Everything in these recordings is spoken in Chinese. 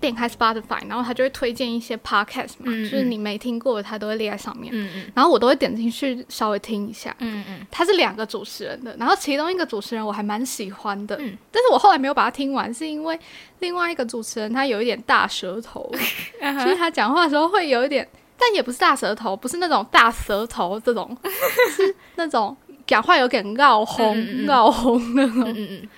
点开 Spotify，然后他就会推荐一些 podcast 嘛，嗯就是你没听过的，他都会列在上面。嗯嗯。然后我都会点进去稍微听一下。嗯嗯，他是两个主持人的，然后其中一个主持人我还蛮喜欢的，嗯。但是我后来没有把它听完，是因为另外一个主持人他有一点大舌头，就是他讲话的时候会有一点，但也不是大舌头，不是那种大舌头这种，是那种讲话有点绕红、绕红那种，嗯嗯嗯，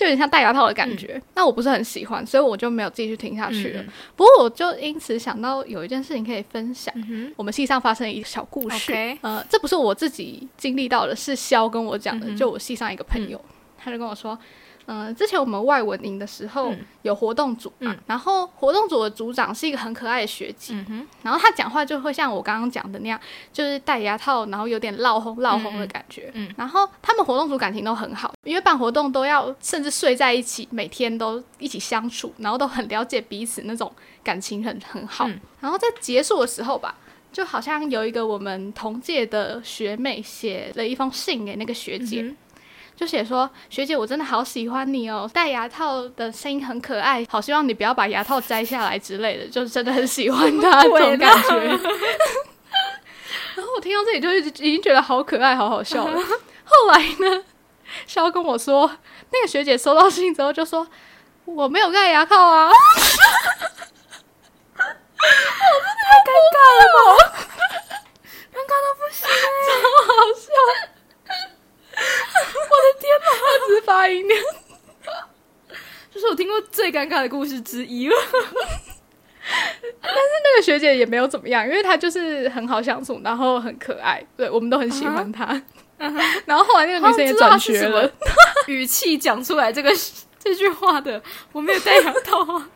就有点像戴牙套的感觉。那我不是很喜欢，所以我就没有继续听下去了。不过我就因此想到有一件事情可以分享。嗯我们系上发生的一个小故事呃，这不是我自己经历到的，是肖跟我讲的，嗯就我系上一个朋友，他就跟我说，嗯、之前我们外文营的时候、嗯有活动组嘛，嗯然后活动组的组长是一个很可爱的学姐，嗯，然后她讲话就会像我刚刚讲的那样，就是戴牙套，然后有点闹哄闹哄的感觉。嗯嗯然后他们活动组感情都很好，因为办活动都要甚至睡在一起，每天都一起相处，然后都很了解彼此，那种感情很很好。嗯然后在结束的时候吧。就好像有一个我们同届的学妹写了一封信给那个学姐，嗯就写说：“学姐，我真的好喜欢你哦，戴牙套的声音很可爱，好希望你不要把牙套摘下来之类的，就是真的很喜欢他 这种感觉。”然后我听到这里就已经觉得好可爱、好好笑了。后来呢，肖跟我说，那个学姐收到信之后就说：“我没有戴牙套啊。”尴尬到不行，好笑！我的天哪，他只是发音。这是我听过最尴尬的故事之一了。但是那个学姐也没有怎么样，因为她就是很好相处，然后很可爱，对我们都很喜欢她。然后后来那个女生也转学了，语气讲出来这个这句话的，我没有戴牙套啊。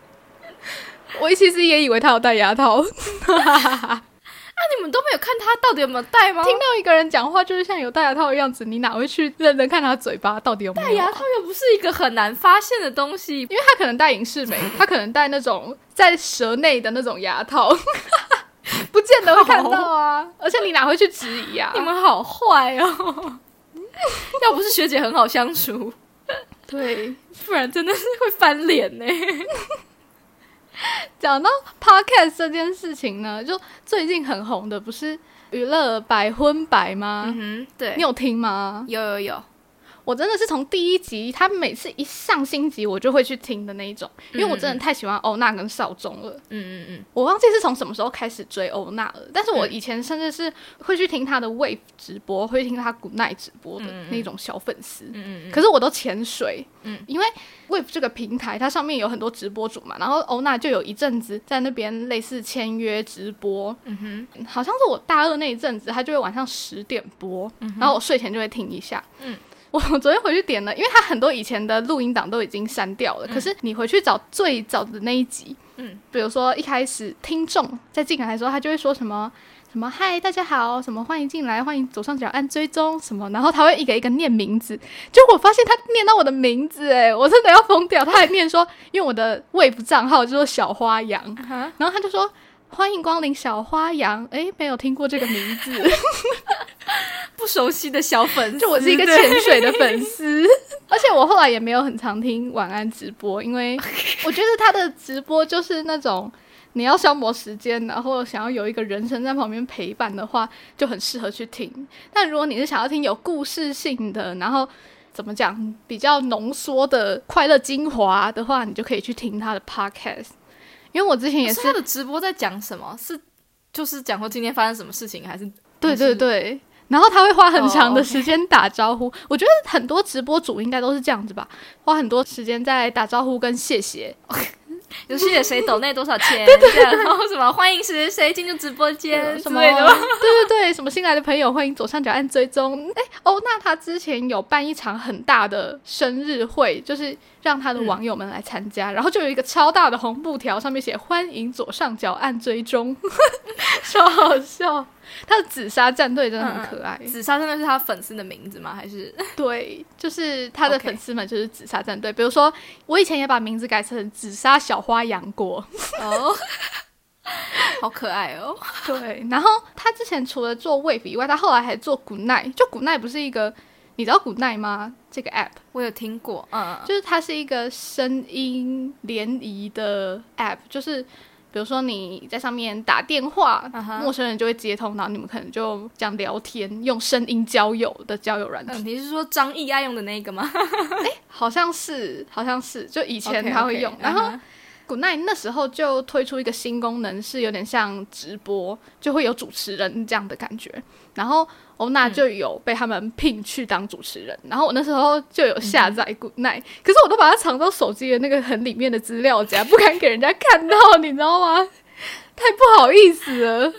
我其实也以为她有戴牙套。那 你们都没有看他到底有没有戴吗？听到一个人讲话就是像有戴牙套的样子，你哪会去认真看他嘴巴到底有没有？戴牙套又不是一个很难发现的东西，因为他可能戴隐适美，他可能戴那种在舌内的那种牙套，不见得会看到啊。而且你哪会去质疑啊？你们好坏哦！要不是学姐很好相处，对。不然真的是会翻脸呢。讲到 podcast 这件事情呢，就最近很红的不是娱乐百分百吗？嗯哼，对你有听吗？有有有，我真的是从第一集，他每次一上新集，我就会去听的那一种，因为我真的太喜欢欧娜跟少宗了。嗯嗯嗯，我忘记是从什么时候开始追欧娜了，但是我以前甚至是会去听他的 Wave 直播，会听他 Good Night 直播的那种小粉丝。嗯嗯可是我都潜水，嗯。因为 Wave 这个平台它上面有很多直播主嘛，然后欧娜就有一阵子在那边类似签约直播，嗯哼，好像是我大二那一阵子，他就会晚上十点播，然后我睡前就会听一下。嗯，我昨天回去点了，因为他很多以前的录音档都已经删掉了，可是你回去找最早的那一集，嗯，比如说一开始听众在进来的时候，他就会说什么。什么嗨，大家好，什么欢迎进来，欢迎左上角按追踪什么，然后他会一个一个念名字，结果我发现他念到我的名字，哎，我真的要疯掉。他还念说，因为我的 Wave 账号就是小花羊，哈，然后他就说：“欢迎光临小花羊。”诶，没有听过这个名字，不熟悉的小粉丝，就我是一个潜水的粉丝，而且我后来也没有很常听晚安直播，因为 我觉得他的直播就是那种你要消磨时间，然后想要有一个人声在旁边陪伴的话，就很适合去听。但如果你是想要听有故事性的，然后怎么讲比较浓缩的快乐精华的话，你就可以去听他的 podcast。因为我之前也是他的直播在讲什么？是就是讲说今天发生什么事情，还是对对对，然后他会花很长的时间打招呼。我觉得很多直播主应该都是这样子吧，花很多时间在打招呼跟谢谢。有谢谢谁抖内多少钱，然后什么欢迎谁谁谁进入直播间什么？对对对，什么新来的朋友，欢迎左上角按追踪。哎，哦，那他之前有办一场很大的生日会，就是让他的网友们来参加，然后就有一个超大的红布条，上面写“欢迎左上角按追踪”，超好笑。他的紫砂战队真的很可爱。紫砂战队是他粉丝的名字吗？还是 对，就是他的粉丝们就是紫砂战队。比如说，我以前也把名字改成紫砂小花杨过。哦，好可爱哦。对，然后他之前除了做 Wave 以外，他后来还做 Good Night。就 Good Night 不是一个，你知道 Good Night 吗？这个 app 我有听过，嗯，就是它是一个声音联谊的 app，就是比如说你在上面打电话陌生人就会接通，然后你们可能就这样聊天，用声音交友的交友软件。嗯，你是说张毅爱用的那个吗？哎好像是，好像是，就以前他会用。然后 Good Night 那时候就推出一个新功能，是有点像直播，就会有主持人这样的感觉。然后欧娜就有被他们聘去当主持人，然后我那时候就有下载 Good Night，、可是我都把它藏到手机的那个很里面的资料夹，不敢给人家看到，你知道吗？太不好意思了。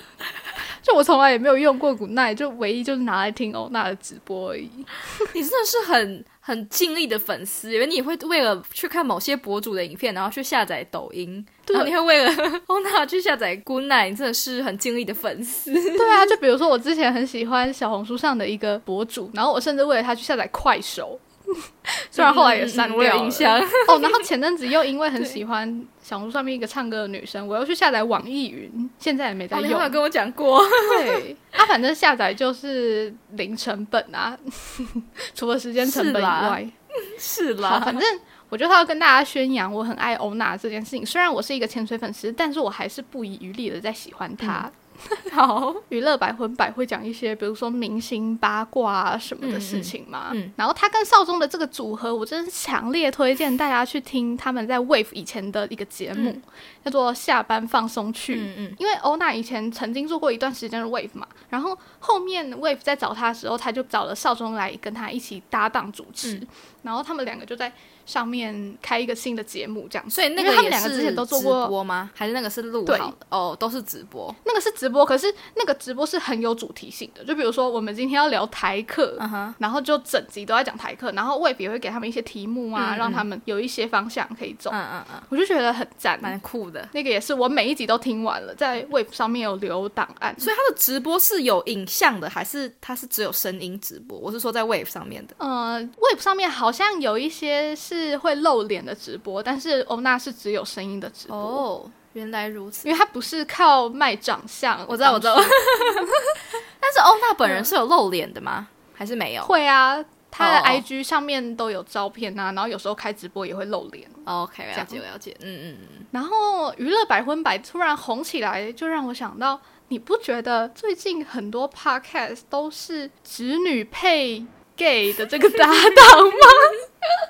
就我从来也没有用过 Good Night，就唯一就是拿来听欧娜的直播而已。你真的是很很尽力的粉丝，因为你会为了去看某些博主的影片，然后去下载抖音，对然后你会为了 欧娜去下载 Good Night，你真的是很尽力的粉丝。对啊，就比如说我之前很喜欢小红书上的一个博主，然后我甚至为了他去下载快手，虽然后来也删掉了印象。哦。然后前阵子又因为很喜欢小红书上面一个唱歌的女生，我又去下载网易云，现在也没在哦，你用。跟我讲过，对，啊，反正下载就是零成本啊，除了时间成本以是啦外。是啦，反正我觉得他要跟大家宣扬我很爱欧娜这件事情。虽然我是一个潜水粉丝，但是我还是不遗余力的在喜欢他。好，娱乐百分百会讲一些，比如说明星八卦啊什么的事情嘛。嗯嗯嗯然后他跟少宗的这个组合，我真是强烈推荐大家去听他们在 Wave 以前的一个节目，嗯叫做《下班放松去》。嗯嗯，因为欧娜以前曾经做过一段时间的 Wave 嘛，然后后面 Wave 在找他的时候，他就找了少宗来跟他一起搭档主持，嗯然后他们两个就在上面开一个新的节目，这样。所以那个他们两个之前都做直过播吗？还是那个是录对好的？哦，都是直播。那个是直播，可是那个直播是很有主题性的，就比如说我们今天要聊台客，然后就整集都在讲台客，然后 Wave 也会给他们一些题目啊，嗯嗯让他们有一些方向可以走，嗯嗯嗯，我就觉得很赞。蛮酷的。那个也是我每一集都听完了，在 Wave 上面有留档案，所以他的直播是有影像的，还是他是只有声音直播？我是说在 Wave 上面的。呃，Wave 上面好像有一些是会露脸的直播，但是欧娜是只有声音的直播，哦，原来如此。因为她不是靠卖长相，我知道，我知道。但是欧娜本人是有露脸的吗？还是没有会啊。她的哦 IG 上面都有照片啊，然后有时候开直播也会露脸。哦？OK，了这解了解。嗯嗯嗯。然后娱乐百分百突然红起来，就让我想到，你不觉得最近很多 podcast 都是直女配 gay 的这个搭档吗？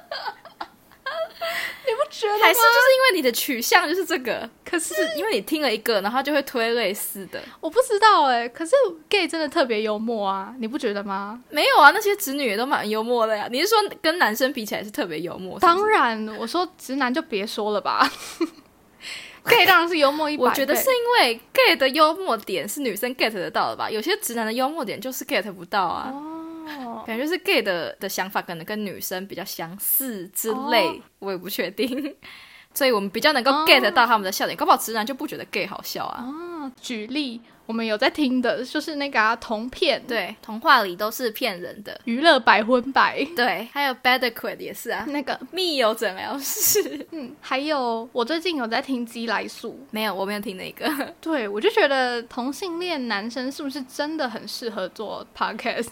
还是就是因为你的取向就是这个，可是因为你听了一个，然后就会推类似的。我不知道哎、可是 gay 真的特别幽默啊，你不觉得吗？没有啊，那些直女也都蛮幽默的呀。你是说跟男生比起来是特别幽默？是是当然，我说直男就别说了吧，gay 当然是幽默一百。我觉得是因为 gay 的幽默点是女生 get 得到的吧，有些直男的幽默点就是 get 不到啊。哦，感觉是 gay 的的想法可能跟女生比较相似之类，哦我也不确定。所以我们比较能够哦 get 到他们的笑点，搞不好直男就不觉得 gay 好笑啊。啊，举例，我们有在听的，就是那个、啊、同片，，对，童话里都是骗人的。娱乐百分百对，还有 Better Quid 也是啊，那个，密友诊疗室嗯，还有我最近有在听鸡来素，没有，我没有听那个。对我就觉得同性恋男生是不是真的很适合做 podcast？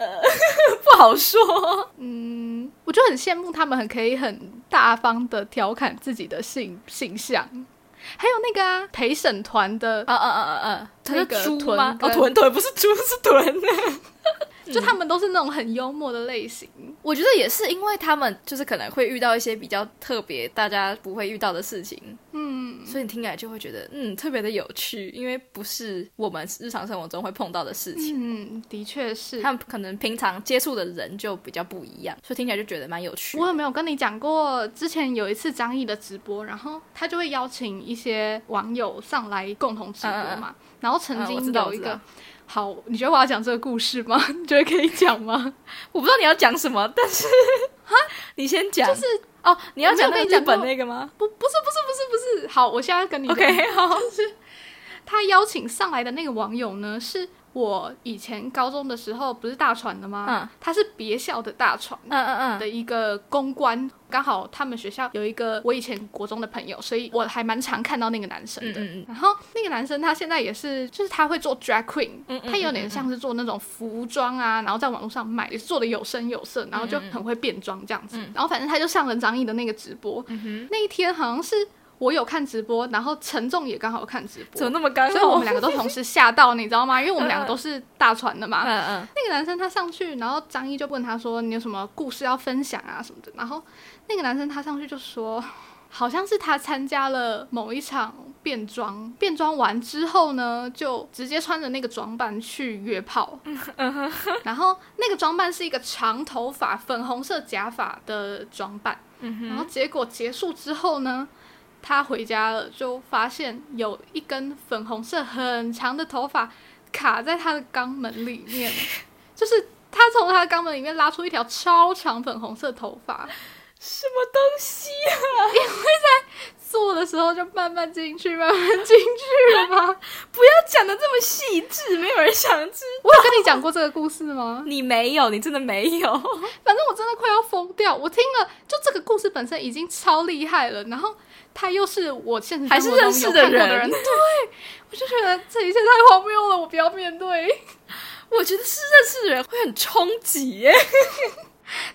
不好说。嗯，我就很羡慕他们，很可以很大方的调侃自己的性性向。还有那个啊，陪审团的，啊啊啊啊啊！那个猪吗？哦，臀臀不是猪，是臀。就他们都是那种很幽默的类型。我觉得也是，因为他们就是可能会遇到一些比较特别、大家不会遇到的事情，嗯，所以你听起来就会觉得嗯特别的有趣，因为不是我们日常生活中会碰到的事情。嗯，的确是。他们可能平常接触的人就比较不一样，所以听起来就觉得蛮有趣我。有没有跟你讲过？之前有一次张译的直播，然后他就会邀请一些网友上来共同直播嘛。然后曾经有一个，好，你觉得我要讲这个故事吗？你觉得可以讲吗？我不知道你要讲什么，但是哈，你先讲。就是哦，你要讲那个日本那个吗不，不是，不是，不是，不是。好，我现在跟你？OK，好。他邀请上来的那个网友呢，是我以前高中的时候不是大船的吗？嗯，他是别校的大船。嗯嗯嗯，的一个公关，刚好他们学校有一个我以前国中的朋友，所以我还蛮常看到那个男生的。嗯嗯嗯然后那个男生他现在也是，就是他会做 drag queen，、嗯嗯他有点像是做那种服装啊，然后在网络上卖，也是做的有声有色，然后就很会变装这样子。然后反正他就上了张译的那个直播，那一天好像是我有看直播，然后陈仲也刚好看直播怎么。那么刚好？所以我们两个都同时吓到，你知道吗？因为我们两个都是大船的嘛。嗯嗯那个男生他上去，然后张一就问他说：“你有什么故事要分享啊什么的？”然后那个男生他上去就说，好像是他参加了某一场变装，变装完之后呢，就直接穿着那个装扮去约炮。然后那个装扮是一个长头发、粉红色假发的装扮。然后结果结束之后呢，他回家了，就发现有一根粉红色很长的头发卡在他的肛门里面，就是他从他的肛门里面拉出一条超长粉红色头发，什么东西啊？因为在做的时候就慢慢进去，慢慢进去了吗？不要讲的这么细致，没有人想知道。我有跟你讲过这个故事吗？你没有，你真的没有。反正我真的快要疯掉。我听了，就这个故事本身已经超厉害了，然后他又是我现实还是认识的人人，对我就觉得这一切太荒谬了，我不要面对。我觉得是认识的人会很冲击耶。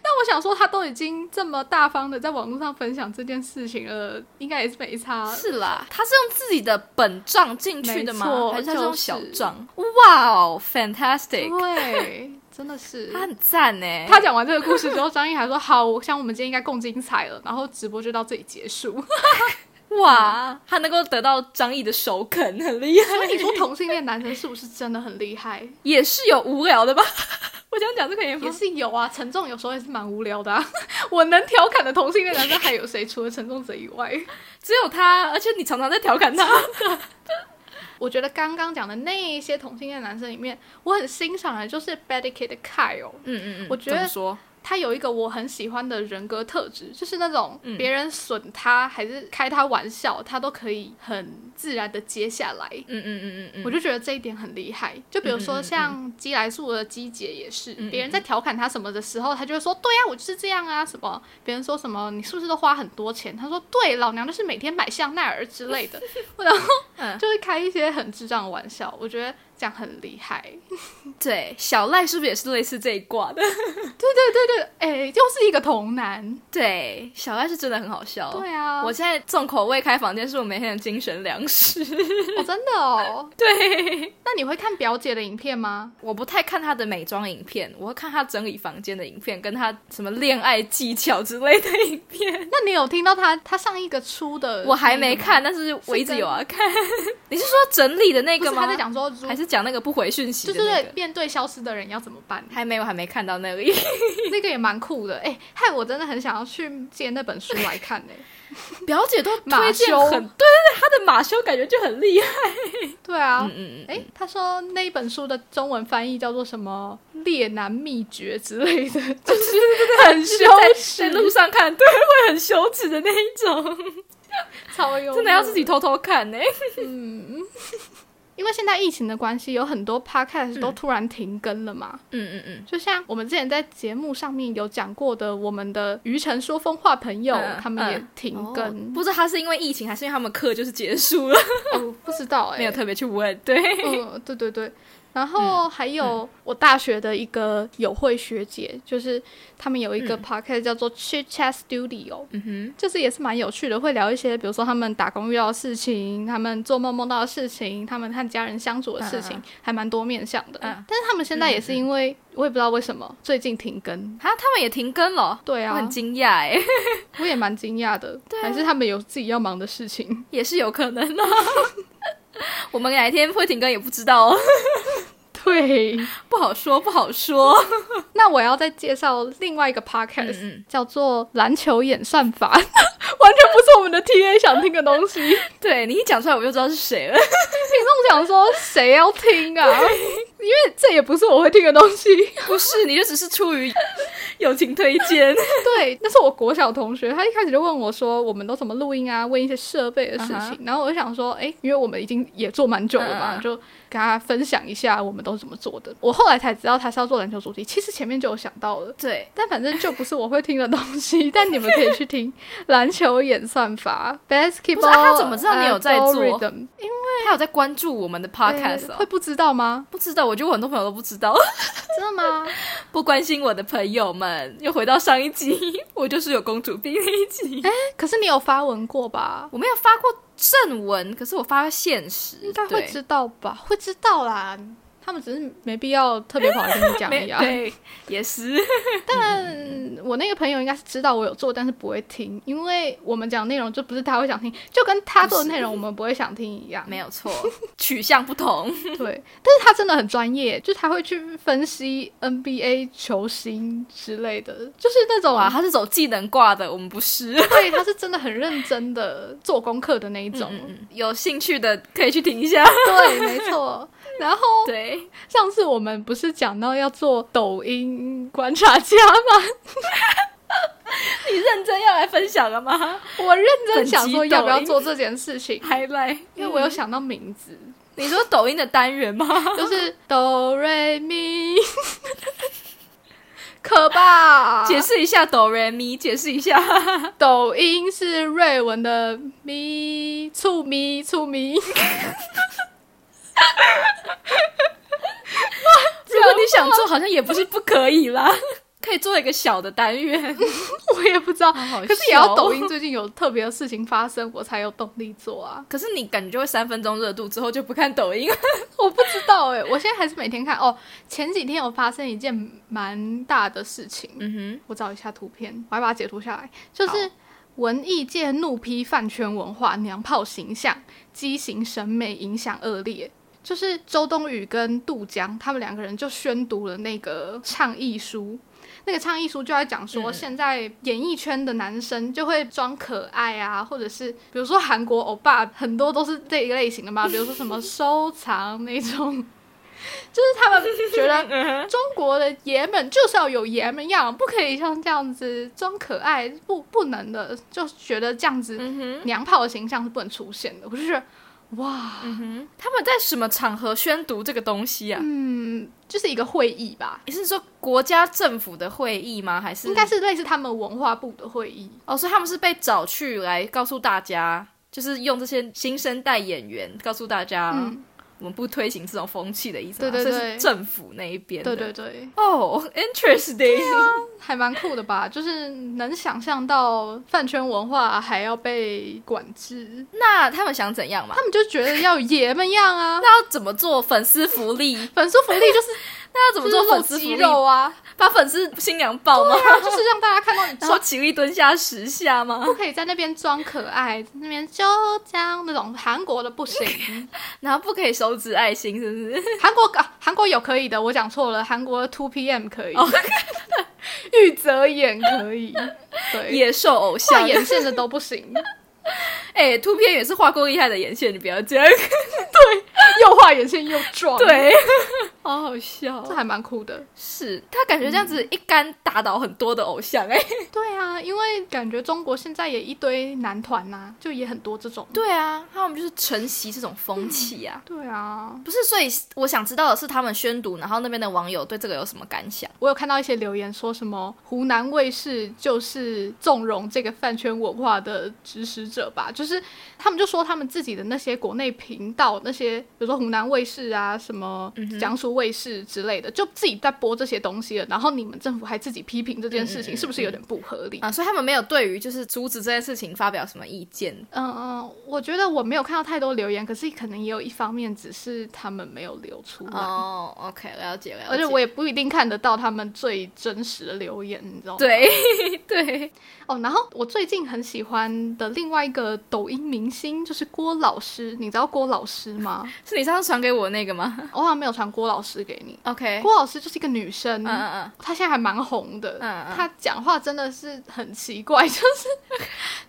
但我想说，他都已经这么大方的在网络上分享这件事情了，应该也是没差。是啦，他是用自己的本账进去的吗？还是他是用小账？哇哦，fantastic！对，真的是他很赞呢。他讲完这个故事之后，张译还说：“好，我想我们今天应该够精彩了。”然后直播就到这里结束。哇，他能够得到张译的首肯，很厉害。所以你说同性恋男生是不是真的很厉害？也是有无聊的吧？我这样讲这个也也？是有啊，陈重有时候也是蛮无聊的、啊。我能调侃的同性恋男生还有谁？除了陈仲泽以外，只有他，而且你常常在调侃他。我觉得刚刚讲的那一些同性恋男生里面，我很欣赏的就是 Bad Kid 的 Kyle。嗯嗯嗯我觉得说？他有一个我很喜欢的人格特质，就是那种嗯别人损他还是开他玩笑，他都可以很自然的接下来。嗯嗯嗯嗯嗯，我就觉得这一点很厉害。就比如说像基来素的基姐也是，嗯嗯别人在调侃他什么的时候，他就会说：“对呀、我就是这样啊。”什么别人说什么你是不是都花很多钱？他说：“对，老娘就是每天买香奈儿之类的。”然后嗯就会开一些很智障的玩笑。我觉得这样很厉害。对，小赖是不是也是类似这一挂的？对对对对哎、又是一个童男。对，小赖是真的很好笑。对啊，我现在重口味开房间是我每天的精神粮食。哦，真的哦。对，那你会看表姐的影片吗？我不太看她的美妆影片，我会看她整理房间的影片，跟她什么恋爱技巧之类的影片。那你有听到她她上一个出的？我还没看，，但是我一直有啊看。你是说整理的那个吗？他在讲说，还是讲那个不回讯息就是？面对消失的人要怎么办？还没有，还没看到那里。那个也蛮酷的，哎、害我真的很想要去借那本书来看呢、表姐都马推荐修。很，对对对，她的马修感觉就很厉害。对啊。嗯，嗯嗯，哎、他说那一本书的中文翻译叫做什么“猎男秘诀”之类的，就是很羞耻在，路上看，对，会很羞耻的那一种，超有真的要自己偷偷看呢。因为现在疫情的关系，有很多 podcast 都突然停更了嘛。嗯嗯嗯，就像我们之前在节目上面有讲过的，我们的余晨说风话朋友，嗯他们也嗯停哦更。不知道他是因为疫情，还是因为他们课就是结束了，哦，不知道 哎、没有特别去问。对，嗯，对对对。然后还有我大学的一个友会学姐，就是他们有一个 podcast 叫做 Chit Chat Studio，嗯哼，就是也是蛮有趣的，会聊一些比如说他们打工遇到的事情，他们做梦梦到的事情，他们和家人相处的事情，还蛮多面向的。嗯。但是他们现在也是因为、我也不知道为什么最近停更。啊，他们也停更了，对啊我很，惊讶哎，我也蛮惊讶的，还是他们有自己要忙的事情。也是有可能的。我们哪一天会停更也不知道哦，对，不好说，不好说。那我要再介绍另外一个 podcast，、嗯嗯叫做篮球演算法，完全不是我们的 TA 想听的东西。对你一讲出来，我就知道是谁了。听众想说谁要听啊？因为这也不是我会听的东西。不是，你就只是出于 友情推荐。对，那是我国小同学，他一开始就问我说，我们都怎么录音啊？问一些设备的事情。嗯然后我就想说，哎，因为我们已经也做蛮久了嘛，嗯嗯就跟他分享一下我们都是怎么做的。我后来才知道他是要做篮球主题，其实前面就有想到了。对，但反正就不是我会听的东西，但你们可以去听篮球演算法 basketball。啊他怎么知道你有在做因他有在关注我们的 podcast 哦。会不知道吗？不知道，我觉得我很多朋友都不知道。真的吗？不关心我的朋友们，又回到上一集，我就是有公主病那一集。可是你有发文过吧？我没有发过正文，可是我发现实，应该会知道吧？会知道啦。他们只是没必要特别跑来跟你讲 一样啊。对，也是。但我那个朋友应该是知道我有做，但是不会听，因为我们讲内容就不是他会想听，就跟他做的内容我们不会想听一样。没有错，取向不同。对，但是他真的很专业，就他会去分析 NBA 球星之类的，就是那种啊，他是走技能挂的，我们不是。对，他是真的很认真的做功课的那一种。嗯嗯，有兴趣的可以去听一下。对，没错。然后对，上次我们不是讲到要做抖音观察家吗？你认真要来分享了吗我认真想说要不要做这件事情，？highlight，因为我有想到名字，你说抖音的单元吗？就是哆瑞咪，可吧？解释一下哆瑞咪，解释一下。抖音是瑞文的咪醋咪醋咪，如果你想做，好像也不是不可以啦，可以做一个小的单元。我也不知道。好可是也要抖音最近有特别的事情发生，我才有动力做啊！可是你感觉就会三分钟热度之后就不看抖音。我不知道哎、我现在还是每天看哦。前几天有发生一件蛮大的事情，嗯哼我找一下图片，我还把它截图下来，就是文艺界怒批饭圈文化娘炮形象，畸形审美影响恶劣。就是周冬雨跟杜江他们两个人就宣读了那个倡议书，那个倡议书就在讲说，嗯。现在演艺圈的男生就会装可爱啊，或者是比如说韩国欧巴很多都是这一个类型的嘛，比如说什么收藏那种，就是他们觉得，中国的爷们就是要有爷们样，不可以像这样子装可爱，不不能的，就觉得这样子娘炮的形象是不能出现的。我就觉得，哇，嗯哼，他们在什么场合宣读这个东西啊？嗯，就是一个会议吧，你是说国家政府的会议吗？还是应该是类似他们文化部的会议。哦，所以他们是被找去来告诉大家，就是用这些新生代演员告诉大家，嗯，我们不推行这种风气的意思吗。对对对是政府那一边的。对对对，哦、i n t e r e s t i n g 还蛮酷的吧？就是能想象到饭圈文化还要被管制，那他们想怎样嘛他？们就觉得要有爷们样啊。那要怎么做粉丝福利？粉丝福利就是 那要怎么做粉丝福利？肉啊，把粉丝新娘抱吗？就是让大家看到你然后起立蹲下十下吗？不可以在那边装可爱，在那边就这样那种韩国的不行，然后不可以手指爱心，是不是？韩国啊韩国有可以的，我讲错了，韩国 Two PM 可以，哦 玉泽演可以，对，野兽偶画像，眼线的都不行，哎，图片也是画过厉害的眼线，你不要这样。又画眼线又壮，，对，好好笑这还蛮酷的。是他感觉这样子一竿打倒很多的偶像哎、对啊，因为感觉中国现在也一堆男团呐、就也很多这种。对啊，他们就是承袭这种风气啊。对啊，不是，所以我想知道的是，他们宣读，然后那边的网友对这个有什么感想？我有看到一些留言说什么湖南卫视就是纵容这个饭圈文化的指使者吧，就是他们就说他们自己的那些国内频道，那些比如说湖南卫视啊、什么江苏卫视之类的，就自己在播这些东西了，然后你们政府还自己批评这件事情，是不是有点不合理？啊，所以他们没有对于就是阻止这件事情发表什么意见。嗯嗯，我觉得我没有看到太多留言，可是可能也有一方面只是他们没有流出来。哦，OK，了解了解。而且我也不一定看得到他们最真实的留言，你知道吗？对 对，哦，然后我最近很喜欢的另外一个抖音明星就是郭老师，你知道郭老师吗？是你上次传给我那个吗？我好像没有传郭老师给你。？OK，郭老师就是一个女生，嗯嗯嗯，她现在还蛮红的，嗯嗯。她讲话真的是很奇奇怪，就是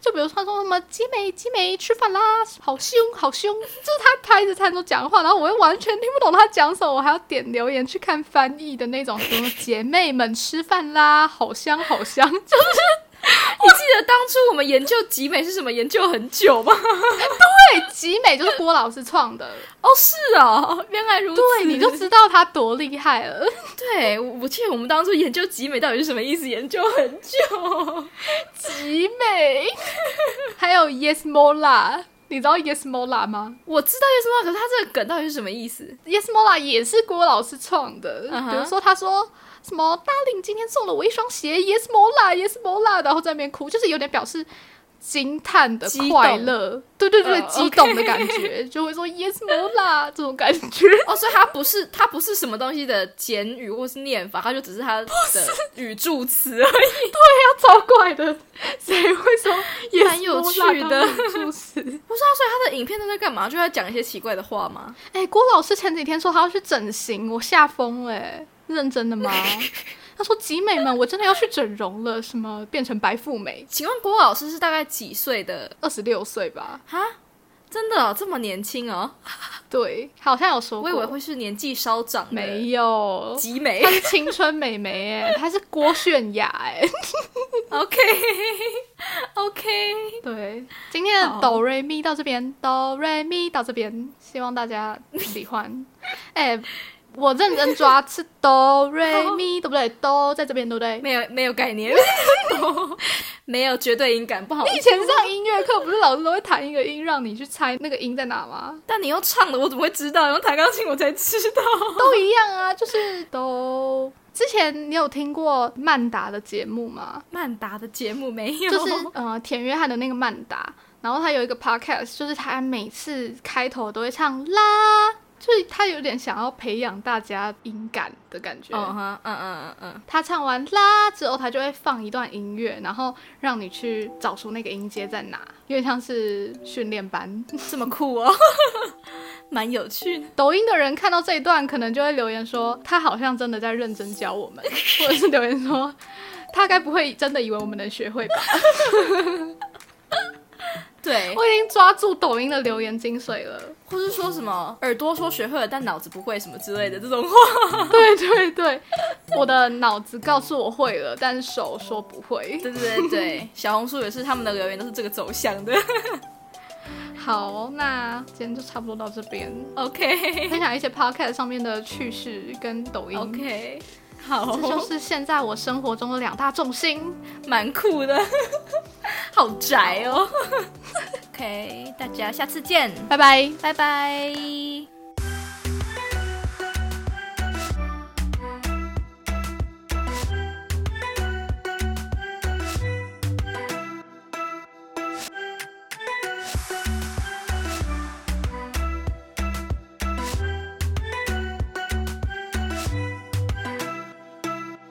就比如说他说什么集美集美吃饭啦，好凶好凶，就是他他一直在那讲话，然后我又完全听不懂她讲什么，我还要点留言去看翻译的那种，什么姐妹们吃饭啦，好香好香，就是 你记得当初我们研究集美是什么研究很久吗？对集美就是郭老师创的，哦，是哦，原来如此。对，你就知道他多厉害了。对，我我记得我们当初研究集美到底是什么意思，研究很久。集美，还有 Yes Mola，你知道 Yes Mola 吗我知道 yes 可是他这个梗到底是什么意思？？Yes Mola 也是郭老师创的。比如说，他说什么 Darling 今天送了我一双鞋，Yes Mola，Yes Mola，然后在那边哭，就是有点表示惊叹的快乐，对对对，呃激动的感觉，就会说 Yes more 啦这种感觉。哦，所以它不是它不是什么东西的简语或是念法，它就只是它的语助词而已。超怪的，谁会说 Yes 蛮有趣的当主词？不是啊，所以他的影片都在干嘛？就在讲一些奇怪的话吗？哎、郭老师前几天说他要去整形，我吓疯了、哎认真的吗？他说：“集美们，我真的要去整容了，什么变成白富美，请问郭老师是大概几岁的？二十六岁吧？哈，真的、哦、这么年轻哦？对，好像有说过，我以为会是年纪稍长的。没有，集美她是青春美眉哎，她是郭泫雅哎。OK OK，对，今天的好哆瑞咪到这边，哆瑞咪到这边，希望大家喜欢。哎、我认真抓是哆瑞咪，对不对？哆在这边，对不对？没有没有概念，没有绝对音感，不好意思。以前上音乐课不是老师都会弹一个音，让你去猜那个音在哪吗？但你又唱了，我怎么会知道？用弹钢琴我才知道。都一样啊，就是哆。之前你有听过曼达的节目吗？曼达的节目没有，就是呃田约翰的那个曼达，然后他有一个 podcast，就是他每次开头都会唱啦，就是他有点想要培养大家音感的感觉。嗯哼，嗯嗯嗯嗯，他唱完啦之后，他就会放一段音乐，然后让你去找出那个音阶在哪，有点像是训练班。这么酷哦，蛮有趣的。抖音的人看到这一段，可能就会留言说他好像真的在认真教我们，或者是留言说他该不会真的以为我们能学会吧？对，我已经抓住抖音的留言精髓了。或是说什么耳朵说学会了，但脑子不会什么之类的这种话。对对对，我的脑子告诉我会了，但手说不会。对对对对，小红书也是，他们的留言都是这个走向的。好，那今天就差不多到这边，OK 分享一些 podcast 上面的趣事跟抖音。OK，好，这就是现在我生活中的两大重心。蛮酷的，好宅哦。OK，大家下次见，拜拜。拜拜。